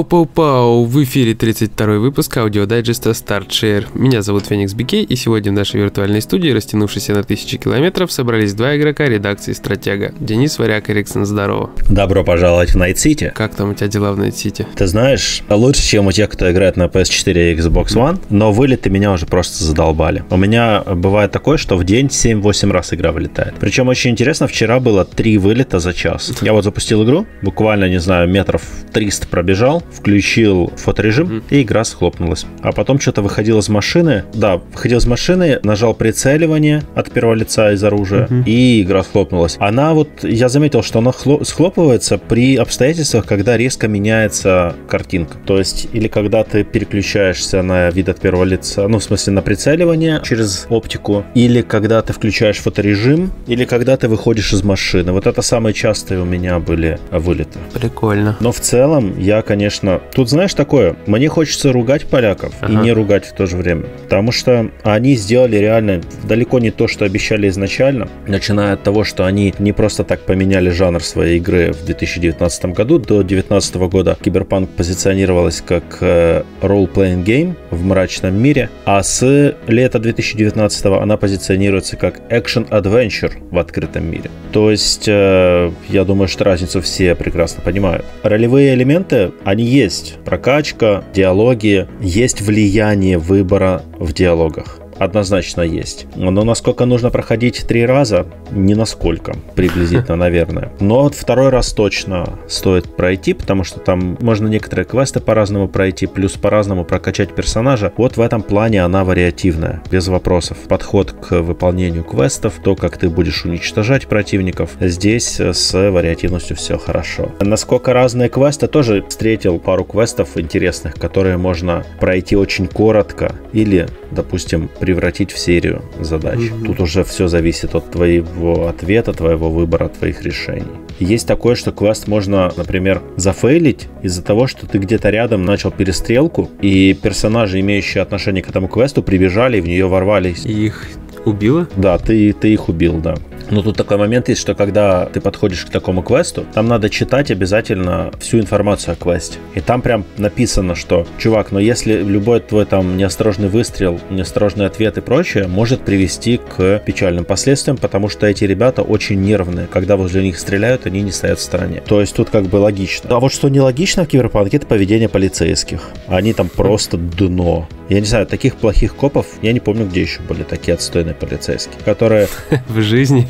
Пау-пау-пау! В эфире 32 выпуск аудиодайджеста Start + Share. Меня зовут Феникс Бикей, и сегодня в нашей виртуальной студии, растянувшейся на тысячи километров, собрались два игрока редакции «Стратега». Денис Варяк и Риксон, здорово. Добро пожаловать в Night City. Как там у тебя дела в Night City? Ты знаешь, лучше, чем у тех, кто играет на PS4 и Xbox One, но вылеты меня уже просто задолбали. У меня бывает такое, что в день 7-8 раз игра вылетает. Причем очень интересно, вчера было 3 вылета за час. Я вот запустил игру, буквально, не знаю, метров 300 пробежал, включил фоторежим, mm-hmm. и игра схлопнулась. А потом что-то выходил из машины. Да, выходил из машины, нажал прицеливание от первого лица из оружия, mm-hmm. и игра схлопнулась. Она вот, я заметил, что она хло- схлопывается при обстоятельствах, когда резко меняется картинка. То есть, или когда ты переключаешься на вид от первого лица, ну, в смысле, на прицеливание через оптику, или когда ты включаешь фоторежим, или когда ты выходишь из машины. Вот это самые частые у меня были вылеты. Прикольно. Но в целом я, конечно, конечно. Тут знаешь такое, мне хочется ругать поляков ага. и не ругать в то же время. Потому что они сделали реально далеко не то, что обещали изначально. Начиная от того, что они не просто так поменяли жанр своей игры в 2019 году. До 2019 года Киберпанк позиционировалась как э, role-playing game в мрачном мире. А с лета 2019 она позиционируется как action-adventure в открытом мире. То есть, э, я думаю, что разницу все прекрасно понимают. Ролевые элементы, они есть. Прокачка, диалоги, есть влияние выбора в диалогах однозначно есть. Но насколько нужно проходить три раза, не насколько, приблизительно, наверное. Но вот второй раз точно стоит пройти, потому что там можно некоторые квесты по-разному пройти, плюс по-разному прокачать персонажа. Вот в этом плане она вариативная, без вопросов. Подход к выполнению квестов, то, как ты будешь уничтожать противников, здесь с вариативностью все хорошо. Насколько разные квесты, тоже встретил пару квестов интересных, которые можно пройти очень коротко или, допустим, при превратить в серию задач. Mm-hmm. Тут уже все зависит от твоего ответа, твоего выбора, твоих решений. Есть такое, что квест можно, например, зафейлить из-за того, что ты где-то рядом начал перестрелку, и персонажи, имеющие отношение к этому квесту, прибежали и в нее ворвались. Их убило? Да, ты, ты их убил, да. Но тут такой момент есть, что когда ты подходишь к такому квесту, там надо читать обязательно всю информацию о квесте. И там прям написано, что, чувак, но если любой твой там неосторожный выстрел, неосторожный ответ и прочее может привести к печальным последствиям, потому что эти ребята очень нервные. Когда возле них стреляют, они не стоят в стороне. То есть тут как бы логично. А вот что нелогично в Киберпанке, это поведение полицейских. Они там просто дно. Я не знаю, таких плохих копов, я не помню, где еще были такие отстойные полицейские, которые... В жизни?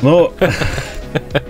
Ну...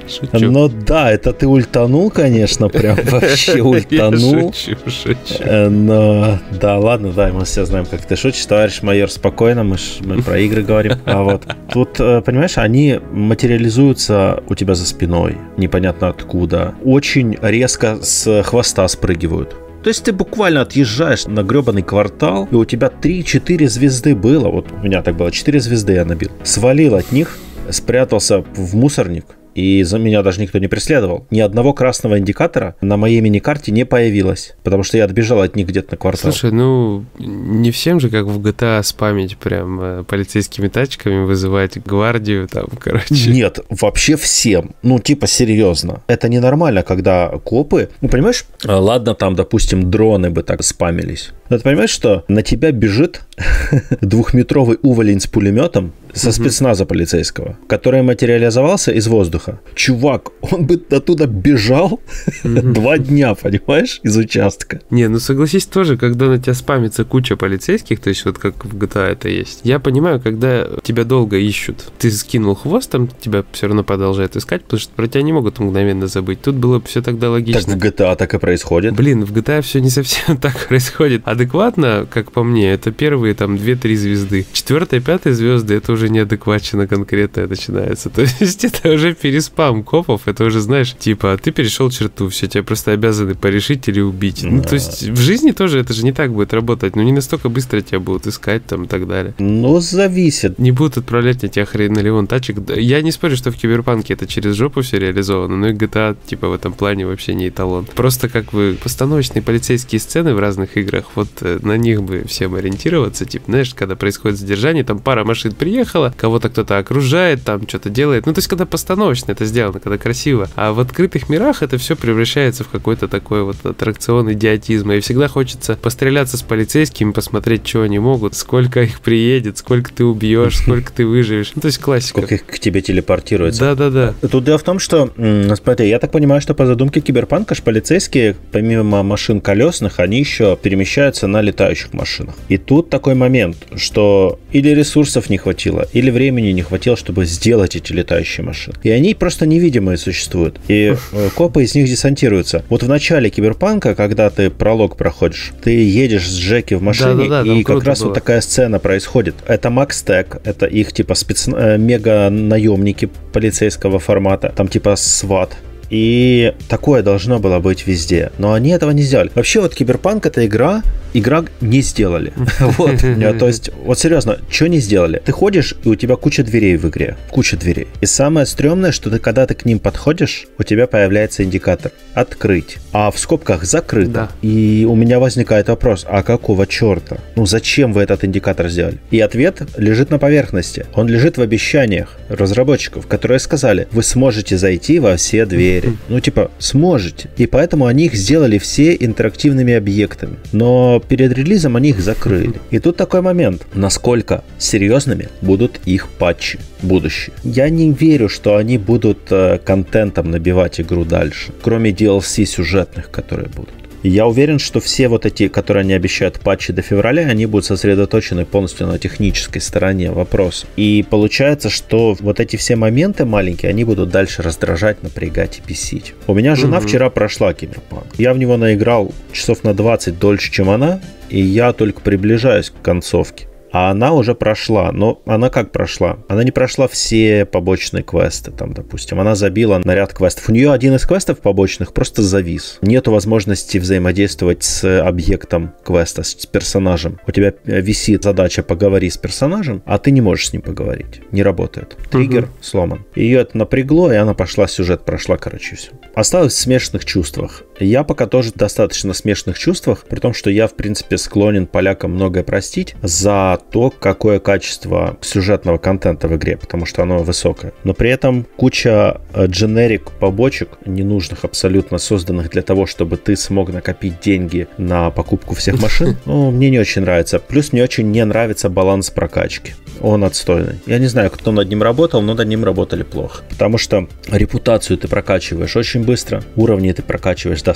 Шучу. Ну да, это ты ультанул, конечно, прям вообще ультанул. Я шучу, шучу. Э, но да, ладно, да, мы все знаем, как ты шутишь, товарищ майор, спокойно, мы, ж, мы про игры говорим. А вот тут, э, понимаешь, они материализуются у тебя за спиной, непонятно откуда. Очень резко с хвоста спрыгивают. То есть ты буквально отъезжаешь на гребаный квартал, и у тебя 3-4 звезды было. Вот у меня так было, 4 звезды я набил. Свалил от них, спрятался в мусорник, и за меня даже никто не преследовал. Ни одного красного индикатора на моей мини-карте не появилось, потому что я отбежал от них где-то на квартал. Слушай, ну не всем же, как в GTA, спамить прям э, полицейскими тачками, вызывать гвардию там, короче. Нет, вообще всем. Ну, типа, серьезно. Это ненормально, когда копы, ну, понимаешь, а, ладно, там, допустим, дроны бы так спамились. Но ты понимаешь, что на тебя бежит двухметровый уволень с пулеметом, со угу. спецназа полицейского, который материализовался из воздуха. Чувак, он бы оттуда бежал два дня, понимаешь, из участка. Не, ну согласись тоже, когда на тебя спамится куча полицейских, то есть вот как в GTA это есть. Я понимаю, когда тебя долго ищут, ты скинул хвост, там тебя все равно продолжают искать, потому что про тебя не могут мгновенно забыть. Тут было бы все тогда логично. Так в GTA так и происходит. Блин, в GTA все не совсем так происходит. Адекватно, как по мне, это первые там 2-3 звезды. Четвертая, пятая звезды, это уже уже неадекватно конкретное начинается. То есть это уже переспам копов, это уже, знаешь, типа, ты перешел черту, все, тебя просто обязаны порешить или убить. Да. Ну, то есть в жизни тоже это же не так будет работать, ну не настолько быстро тебя будут искать там и так далее. Ну, зависит. Не будут отправлять на тебя хрен тачек. Я не спорю, что в Киберпанке это через жопу все реализовано, но и GTA, типа, в этом плане вообще не эталон. Просто как бы постановочные полицейские сцены в разных играх, вот э, на них бы всем ориентироваться. Типа, знаешь, когда происходит задержание, там пара машин приехала, кого-то кто-то окружает, там что-то делает. Ну, то есть, когда постановочно это сделано, когда красиво. А в открытых мирах это все превращается в какой-то такой вот аттракцион идиотизма. И всегда хочется постреляться с полицейскими, посмотреть, что они могут, сколько их приедет, сколько ты убьешь, сколько ты выживешь. Ну, то есть классика. Сколько их к тебе телепортируется. Да-да-да. Тут дело в том, что, смотри, я так понимаю, что по задумке Киберпанка ж полицейские, помимо машин колесных, они еще перемещаются на летающих машинах. И тут такой момент, что или ресурсов не хватило, или времени не хватило, чтобы сделать эти летающие машины. И они просто невидимые существуют. И э, копы из них десантируются. Вот в начале Киберпанка, когда ты пролог проходишь, ты едешь с Джеки в машине, Да-да-да, там и как раз было. вот такая сцена происходит. Это Макс Тек, это их типа спец... э, мега-наемники полицейского формата, там типа СВАТ. И такое должно было быть везде. Но они этого не сделали. Вообще вот Киберпанк это игра, игра не сделали. Вот. То есть, вот серьезно, что не сделали? Ты ходишь, и у тебя куча дверей в игре. Куча дверей. И самое стрёмное, что ты, когда ты к ним подходишь, у тебя появляется индикатор «Открыть». А в скобках «Закрыто». Да. И у меня возникает вопрос, а какого черта? Ну зачем вы этот индикатор сделали? И ответ лежит на поверхности. Он лежит в обещаниях разработчиков, которые сказали, вы сможете зайти во все двери. Ну типа, сможете. И поэтому они их сделали все интерактивными объектами. Но перед релизом они их закрыли. И тут такой момент, насколько серьезными будут их патчи будущие. Я не верю, что они будут э, контентом набивать игру дальше, кроме DLC сюжетных, которые будут. Я уверен, что все вот эти, которые они обещают патчи до февраля, они будут сосредоточены полностью на технической стороне вопроса. И получается, что вот эти все моменты маленькие, они будут дальше раздражать, напрягать и бесить. У меня жена Мгм. вчера прошла Киберпанк. Я в него наиграл часов на 20 дольше, чем она, и я только приближаюсь к концовке. А она уже прошла. Но она как прошла? Она не прошла все побочные квесты, там, допустим. Она забила на ряд квестов. У нее один из квестов побочных просто завис. Нету возможности взаимодействовать с объектом квеста, с персонажем. У тебя э, висит задача «поговори с персонажем», а ты не можешь с ним поговорить. Не работает. Триггер Мгм. сломан. Ее это напрягло, и она пошла, сюжет прошла, короче, все. Осталось в смешанных чувствах. Я пока тоже достаточно смешанных чувствах, при том, что я, в принципе, склонен полякам многое простить за то, какое качество сюжетного контента в игре, потому что оно высокое. Но при этом куча э, дженерик побочек, ненужных абсолютно, созданных для того, чтобы ты смог накопить деньги на покупку всех машин, ну, мне не очень нравится. Плюс мне очень не нравится баланс прокачки. Он отстойный. Я не знаю, кто над ним работал, но над ним работали плохо. Потому что репутацию ты прокачиваешь очень быстро, уровни ты прокачиваешь достаточно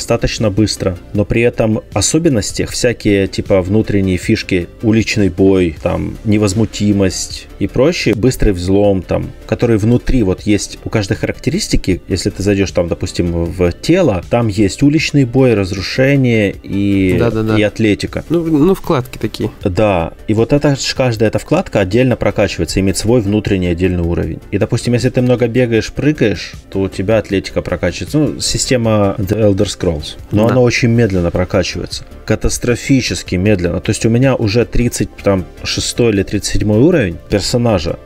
быстро, но при этом особенностях всякие типа внутренние фишки, уличный бой, там невозмутимость и прочее, быстрый взлом, там, которые внутри вот есть у каждой характеристики, если ты зайдешь там, допустим, в тело, там есть уличный бой, разрушение и, и атлетика. Ну, ну, вкладки такие. Да, и вот эта ж каждая эта вкладка отдельно прокачивается, имеет свой внутренний отдельный уровень. И, допустим, если ты много бегаешь, прыгаешь, то у тебя атлетика прокачивается. Ну, система The Elder Scrolls. Но Да. она очень медленно прокачивается. Катастрофически медленно. То есть у меня уже 36 или 37 уровень персонажа,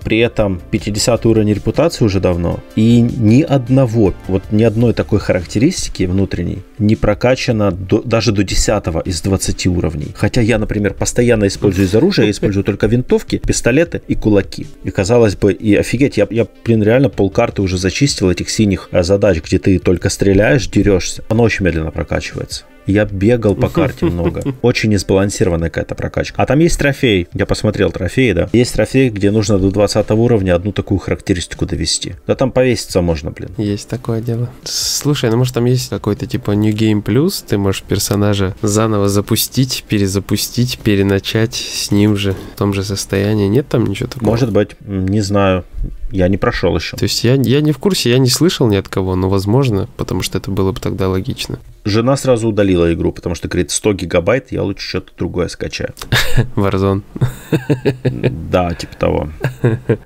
при этом 50 уровень репутации уже давно. И ни одного, вот ни одной такой характеристики внутренней не прокачано до- даже до 10 из 20 уровней. Хотя я, например, постоянно использую из оружия, я использую только винтовки, пистолеты и кулаки. И казалось бы, и офигеть, я, я блин, реально полкарты уже зачистил этих синих э, задач, где ты только стреляешь, дерешься. Оно очень медленно прокачивается. Я бегал по карте много. Очень несбалансированная какая-то прокачка. А там есть трофей. Я посмотрел трофеи, да. Есть трофей, где нужно до 20 уровня одну такую характеристику довести. Да там повеситься можно, блин. Есть такое дело. Слушай, ну может там есть какой-то типа New Game Plus, ты можешь персонажа заново запустить, перезапустить, переначать с ним же, в том же состоянии. Нет там ничего такого? Может быть, не знаю. Я не прошел еще. То есть я, я не в курсе, я не слышал ни от кого, но возможно, потому что это было бы тогда логично. Жена сразу удалила игру, потому что говорит, 100 гигабайт, я лучше что-то другое скачаю. Warzone. Да, типа того.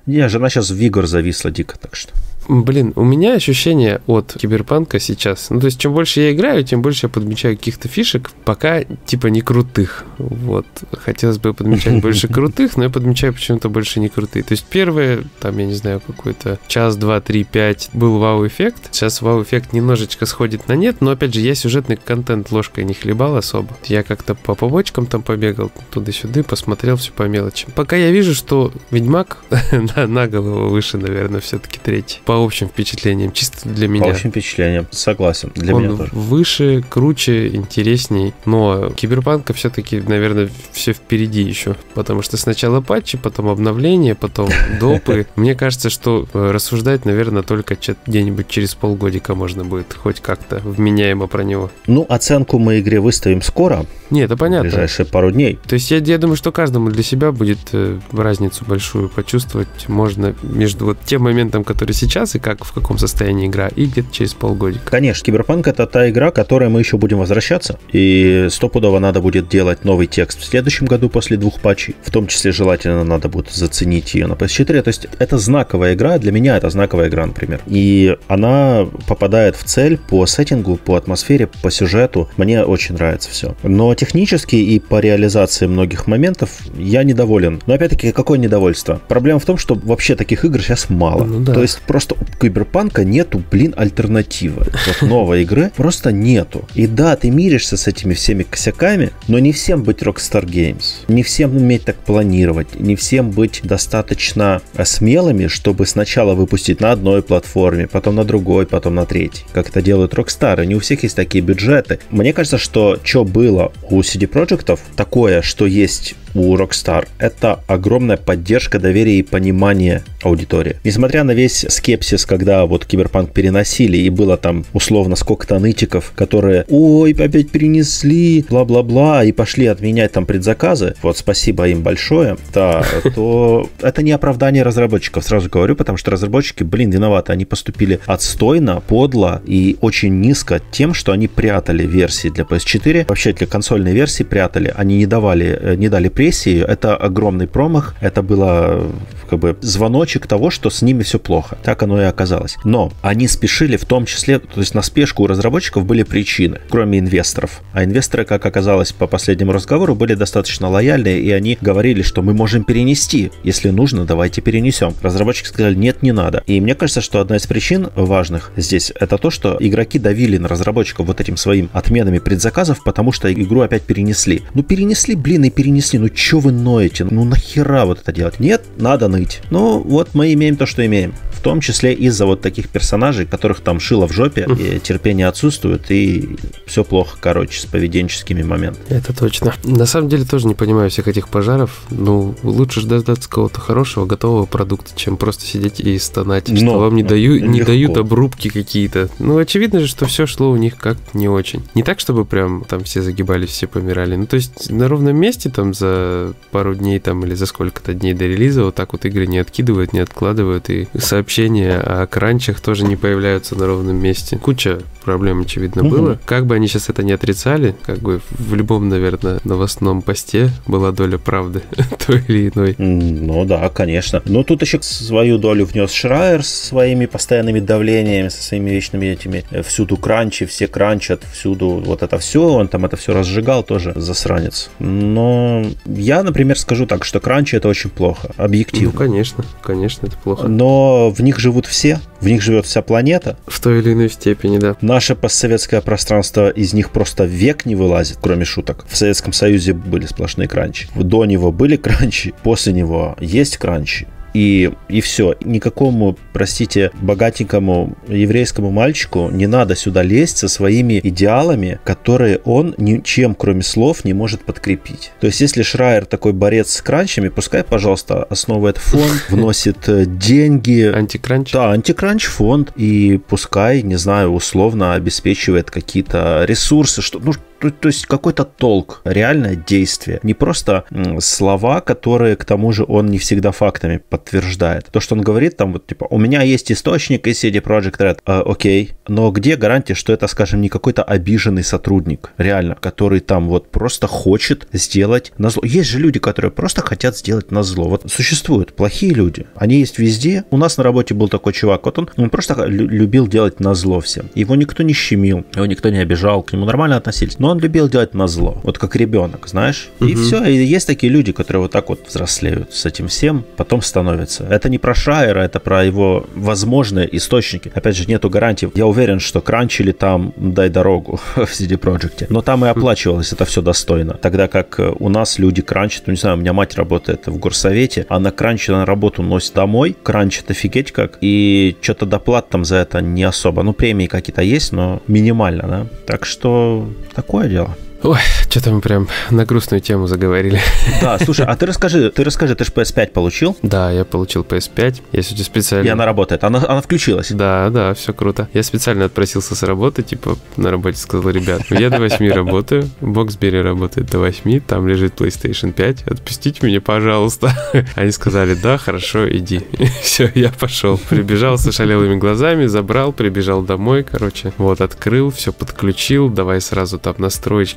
Не, жена сейчас в Вигор зависла дико, так что. Блин, у меня ощущение от киберпанка сейчас. Ну, то есть, чем больше я играю, тем больше я подмечаю каких-то фишек, пока типа не крутых. Вот. Хотелось бы подмечать больше крутых, но я подмечаю почему-то больше не крутые. То есть, первые, там, я не знаю, знаю, какой-то час, два, три, пять был вау-эффект. Сейчас вау-эффект немножечко сходит на нет, но опять же, я сюжетный контент ложкой не хлебал особо. Я как-то по побочкам там побегал, туда-сюда, посмотрел все по мелочи. Пока я вижу, что Ведьмак на, на голову выше, наверное, все-таки третий. По общим впечатлениям, чисто для меня. По общим впечатлениям, согласен. Для Он меня тоже. выше, круче, интересней. Но Киберпанка все-таки, наверное, все впереди еще. Потому что сначала патчи, потом обновления, потом допы. Мне кажется, что э, рассуждать, наверное, только где-нибудь через полгодика можно будет хоть как-то вменяемо про него. Ну, оценку мы игре выставим скоро. Не, это понятно. В ближайшие пару дней. То есть я, я думаю, что каждому для себя будет э, разницу большую почувствовать можно между вот тем моментом, который сейчас, и как в каком состоянии игра, и где-то через полгодика. Конечно, Киберпанк это та игра, к которой мы еще будем возвращаться. И стопудово надо будет делать новый текст в следующем году после двух патчей. В том числе желательно надо будет заценить ее на PS4. То есть это знаковая игра, для меня это знаковая игра, например. И она попадает в цель по сеттингу, по атмосфере, по сюжету. Мне очень нравится все. Но технически и по реализации многих моментов я недоволен. Но опять-таки, какое недовольство? Проблема в том, что вообще таких игр сейчас мало. Ну, да. То есть просто у Киберпанка нету, блин, альтернативы. Вот новой игры просто нету. И да, ты миришься с этими всеми косяками, но не всем быть Rockstar Games. Не всем уметь так планировать. Не всем быть достаточно смелыми, чтобы сначала выпустить на одной платформе, потом на другой, потом на третьей. Как это делают Rockstar. Не у всех есть такие бюджеты. Мне кажется, что что было у CD Projekt такое, что есть у Rockstar, это огромная поддержка, доверие и понимание аудитории. Несмотря на весь скепсис, когда вот Киберпанк переносили, и было там условно сколько-то нытиков, которые «Ой, опять перенесли», бла-бла-бла, и пошли отменять там предзаказы, вот спасибо им большое, да, то это не оправдание разработчиков, сразу говорю, потому что разработчики, блин, виноваты, они поступили отстойно, подло и очень низко тем, что они прятали версии для PS4, вообще для консольной версии прятали, они не давали, э, не дали депрессии, это огромный промах, это было как бы звоночек того, что с ними все плохо. Так оно и оказалось. Но они спешили в том числе, то есть на спешку у разработчиков были причины, кроме инвесторов. А инвесторы, как оказалось по последнему разговору, были достаточно лояльные, и они говорили, что мы можем перенести. Если нужно, давайте перенесем. Разработчики сказали, нет, не надо. И мне кажется, что одна из причин важных здесь, это то, что игроки давили на разработчиков вот этим своим отменами предзаказов, потому что игру опять перенесли. Ну перенесли, блин, и перенесли. Ну чё вы ноете? Ну нахера вот это делать? Нет, надо ныть. Ну вот мы имеем то, что имеем. В том числе из-за вот таких персонажей, которых там шило в жопе, и терпение отсутствует, и все плохо, короче, с поведенческими моментами. Это точно. На самом деле тоже не понимаю всех этих пожаров. Ну, лучше ждать какого-то хорошего, готового продукта, чем просто сидеть и стонать, Но что вам не, даю, не дают обрубки какие-то. Ну, очевидно же, что все шло у них как не очень. Не так, чтобы прям там все загибались, все помирали. Ну, то есть на ровном месте там за пару дней там или за сколько-то дней до релиза вот так вот игры не откидывают, не откладывают, и сообщения о кранчах тоже не появляются на ровном месте. Куча проблем, очевидно, угу. было. Как бы они сейчас это не отрицали, как бы в любом, наверное, новостном посте была доля правды той или иной. Ну да, конечно. Но тут еще свою долю внес Шрайер с своими постоянными давлениями, со своими вечными этими всюду кранчи, все кранчат, всюду вот это все, он там это все разжигал тоже, засранец. Но я, например, скажу так, что кранчи это очень плохо, объективно. Ну, конечно, конечно, это плохо. Но в них живут все, в них живет вся планета. В той или иной степени, да. Наше постсоветское пространство из них просто век не вылазит, кроме шуток. В Советском Союзе были сплошные кранчи. До него были кранчи, после него есть кранчи и, и все. Никакому, простите, богатенькому еврейскому мальчику не надо сюда лезть со своими идеалами, которые он ничем, кроме слов, не может подкрепить. То есть, если Шрайер такой борец с кранчами, пускай, пожалуйста, основывает фонд, вносит э, деньги. Антикранч? Да, антикранч фонд. И пускай, не знаю, условно обеспечивает какие-то ресурсы, что, ну, то, то есть какой-то толк, реальное действие. Не просто слова, которые, к тому же, он не всегда фактами подтверждает. То, что он говорит, там вот типа, у меня есть источник из CD Project Red, э, окей, но где гарантия, что это, скажем, не какой-то обиженный сотрудник, реально, который там вот просто хочет сделать на зло. Есть же люди, которые просто хотят сделать на зло. Вот существуют плохие люди, они есть везде. У нас на работе был такой чувак, вот он, он просто любил делать на зло всем. Его никто не щемил, его никто не обижал, к нему нормально относились. Но любил делать на зло, вот как ребенок, знаешь. Угу. И все, и есть такие люди, которые вот так вот взрослеют с этим всем, потом становятся. Это не про Шайера, это про его возможные источники. Опять же, нету гарантий. Я уверен, что кранчили там «Дай дорогу» в CD Projekt. Но там и оплачивалось это все достойно. Тогда как э, у нас люди кранчат, ну не знаю, у меня мать работает в горсовете, она кранчит на работу носит домой, кранчит офигеть как, и что-то доплат там за это не особо. Ну, премии какие-то есть, но минимально, да. Так что такое дело. Ой, что-то мы прям на грустную тему заговорили. Да, слушай, а ты расскажи, ты расскажи, ты же PS5 получил? Да, я получил PS5. Я сегодня специально... И она работает, она, она включилась? Да, да, все круто. Я специально отпросился с работы, типа, на работе сказал, ребят, ну я до 8 работаю, Боксбери работает до 8, там лежит PlayStation 5, отпустите меня, пожалуйста. Они сказали, да, хорошо, иди. Все, я пошел. Прибежал с ошалелыми глазами, забрал, прибежал домой, короче. Вот, открыл, все подключил, давай сразу там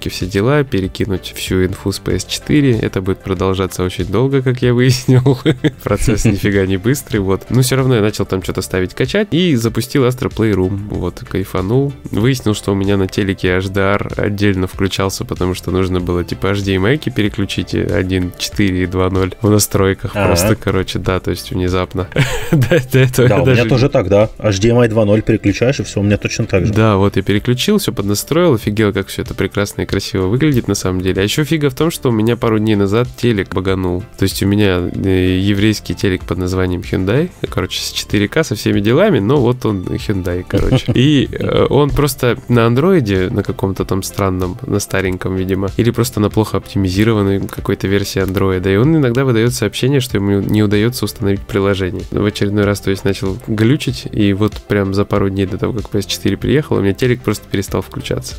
настроечки, все дела, перекинуть всю инфу с PS4. Это будет продолжаться очень долго, как я выяснил. Процесс нифига не быстрый, вот. Но все равно я начал там что-то ставить, качать и запустил Astro Playroom. Вот, кайфанул. Выяснил, что у меня на телеке HDR отдельно включался, потому что нужно было типа HDMI переключить 1.4 и 2.0 в настройках. А-а-а. Просто, короче, да, то есть внезапно. до, этого да, у меня тоже так, да. HDMI 2.0 переключаешь, и все, у меня точно так же. Да, вот я переключил, все поднастроил, офигел, как все это прекрасно и красиво красиво выглядит на самом деле. А еще фига в том, что у меня пару дней назад телек баганул. То есть у меня э, еврейский телек под названием Hyundai. Короче, с 4К со всеми делами, но вот он Hyundai, короче. И э, он просто на андроиде, на каком-то там странном, на стареньком, видимо, или просто на плохо оптимизированной какой-то версии андроида. И он иногда выдает сообщение, что ему не удается установить приложение. В очередной раз, то есть, начал глючить, и вот прям за пару дней до того, как PS4 приехал, у меня телек просто перестал включаться.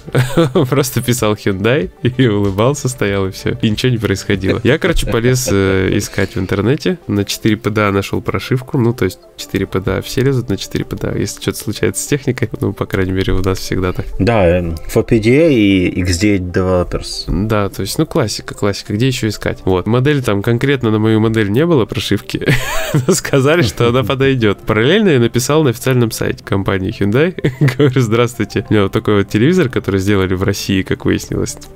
Просто писал Hyundai Hyundai и улыбался, стоял и все. И ничего не происходило. Я, короче, полез э, искать в интернете. На 4 PDA нашел прошивку. Ну, то есть 4 PDA все лезут на 4 PDA. Если что-то случается с техникой, ну, по крайней мере, у нас всегда так. Да, FPDA и XD Developers. Да, то есть, ну, классика, классика. Где еще искать? Вот. Модель там конкретно на мою модель не было прошивки. Сказали, что она подойдет. Параллельно я написал на официальном сайте компании Hyundai. Говорю, здравствуйте. У меня вот такой вот телевизор, который сделали в России, как выяснилось новость.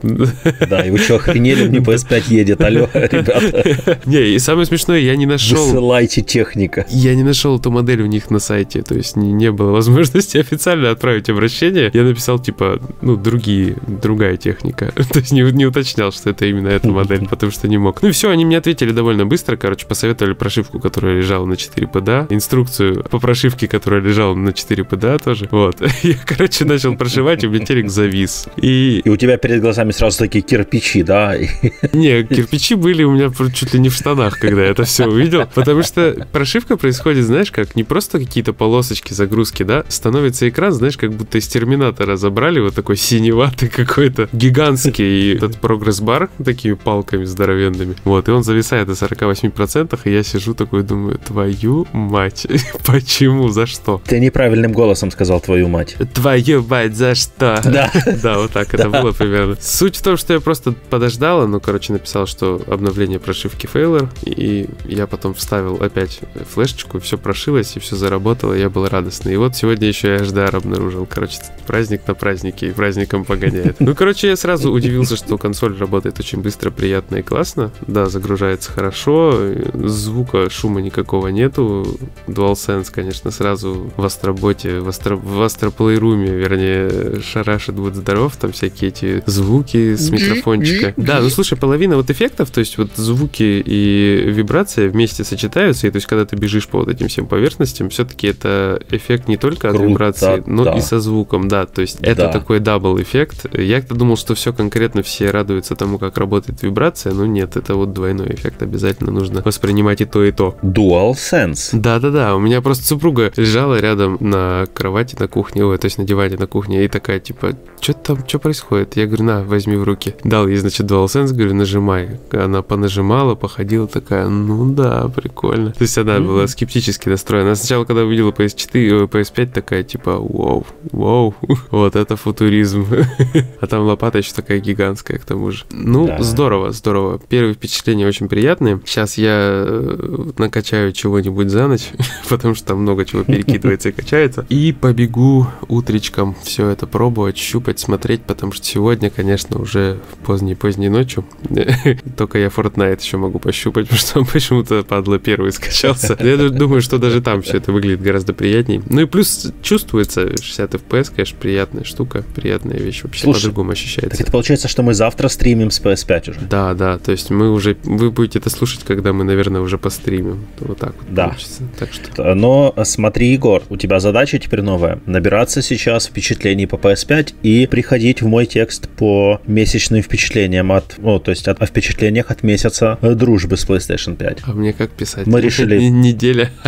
Да, и вы что, охренели, мне PS5 едет, алло, ребята. Не, и самое смешное, я не нашел... Высылайте техника. Я не нашел эту модель у них на сайте, то есть не, не было возможности официально отправить обращение. Я написал, типа, ну, другие, другая техника. То есть не, не уточнял, что это именно эта модель, потому что не мог. Ну и все, они мне ответили довольно быстро, короче, посоветовали прошивку, которая лежала на 4 PDA, инструкцию по прошивке, которая лежала на 4 PDA тоже. Вот. Я, короче, начал прошивать, и у меня телек завис. И, и у тебя перед глазами сразу такие кирпичи, да? Не, кирпичи были у меня чуть ли не в штанах, когда я это все увидел, потому что прошивка происходит, знаешь, как не просто какие-то полосочки загрузки, да, становится экран, знаешь, как будто из терминатора забрали вот такой синеватый какой-то гигантский этот прогресс-бар такими палками здоровенными. Вот, и он зависает на 48%, и я сижу такой, думаю, твою мать, почему, за что? Ты неправильным голосом сказал твою мать. Твою мать, за что? Да. Да, вот так это было примерно примерно. Суть в том, что я просто подождала, ну, короче, написал, что обновление прошивки фейлер, и я потом вставил опять флешечку, все прошилось, и все заработало, и я был радостный. И вот сегодня еще я HDR обнаружил. Короче, праздник на празднике, и праздником погоняет. Ну, короче, я сразу удивился, что консоль работает очень быстро, приятно и классно. Да, загружается хорошо, звука, шума никакого нету. DualSense, конечно, сразу в Astro Bot е, в, Astro, в Astro's Playroom е, вернее, шарашит, будет здоров, там всякие эти звуки с микрофончика. Да, ну слушай, половина вот эффектов, то есть вот звуки и вибрация вместе сочетаются, и то есть когда ты бежишь по вот этим всем поверхностям, все-таки это эффект не только от вибрации, но да. и со звуком, да, то есть это да. такой double эффект. Я-то думал, что все конкретно все радуются тому, как работает вибрация, но нет, это вот двойной эффект, обязательно нужно воспринимать и то, и то. Dual sense. Да-да-да, у меня просто супруга лежала рядом на кровати на кухне, ой, то есть на диване на кухне, и такая, типа, что там, что происходит? Я говорю, на, возьми в руки. Дал ей, значит, DualSense, говорю, нажимай. Она понажимала, походила такая, ну да, прикольно. То есть она была скептически настроена. Она сначала, когда увидела PS4, PS5, такая, типа, вау, вау, вот это футуризм. а там лопата еще такая гигантская, к тому же. Ну, да. здорово, здорово. Первые впечатления очень приятные. Сейчас я э, накачаю чего-нибудь за ночь, потому что там много чего перекидывается и качается. И побегу утречком все это пробовать, щупать, смотреть, потому что сегодня конечно, уже поздней-поздней ночью. Только я Fortnite еще могу пощупать, потому что он почему-то, падла, первый скачался. Я думаю, что даже там все это выглядит гораздо приятней. Ну и плюс чувствуется 60 FPS, конечно, приятная штука, приятная вещь. Вообще по-другому ощущается. Так это получается, что мы завтра стримим с PS5 уже? Да, да, то есть мы уже, вы будете это слушать, когда мы, наверное, уже постримим. Вот так вот да. получится. Так что... Но смотри, Егор, у тебя задача теперь новая. Набираться сейчас впечатлений по PS5 и приходить в мой текст по месячным впечатлениям от, ну, то есть от, о впечатлениях от месяца дружбы с PlayStation 5. А мне как писать? Мы решили... Неделя.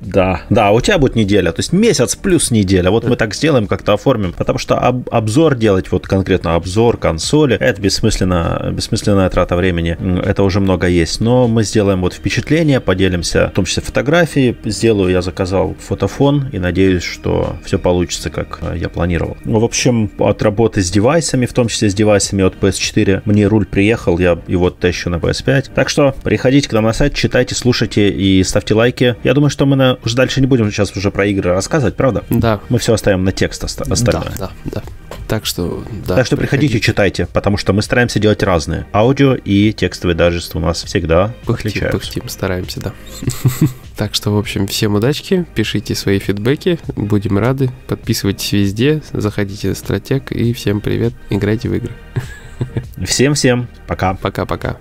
Да, да, у тебя будет неделя, то есть месяц плюс неделя. Вот мы так сделаем, как-то оформим, потому что об, обзор делать, вот конкретно обзор консоли, это бессмысленно, бессмысленная трата времени. Это уже много есть. Но мы сделаем вот впечатление, поделимся, в том числе фотографии. Сделаю, я заказал фотофон и надеюсь, что все получится, как э, я планировал. Ну, в общем, от работы с девайсами, в том числе с девайсами от PS4, мне руль приехал, я его тещу на PS5. Так что приходите к нам на сайт, читайте, слушайте и ставьте лайки. Я думаю, что мы на... уже дальше не будем сейчас уже про игры рассказывать, правда? Да. Мы все оставим на текст остальное. Да, да, да. Так что, да. Так что приходите, приходите, читайте, потому что мы стараемся делать разные. Аудио и текстовые дайджесты у нас всегда пыхтим, отличаются. Пыхтим, стараемся, да. Так что, в общем, всем удачки, пишите свои фидбэки, будем рады, подписывайтесь везде, заходите на стратег и всем привет, играйте в игры. Всем-всем, пока. Пока-пока.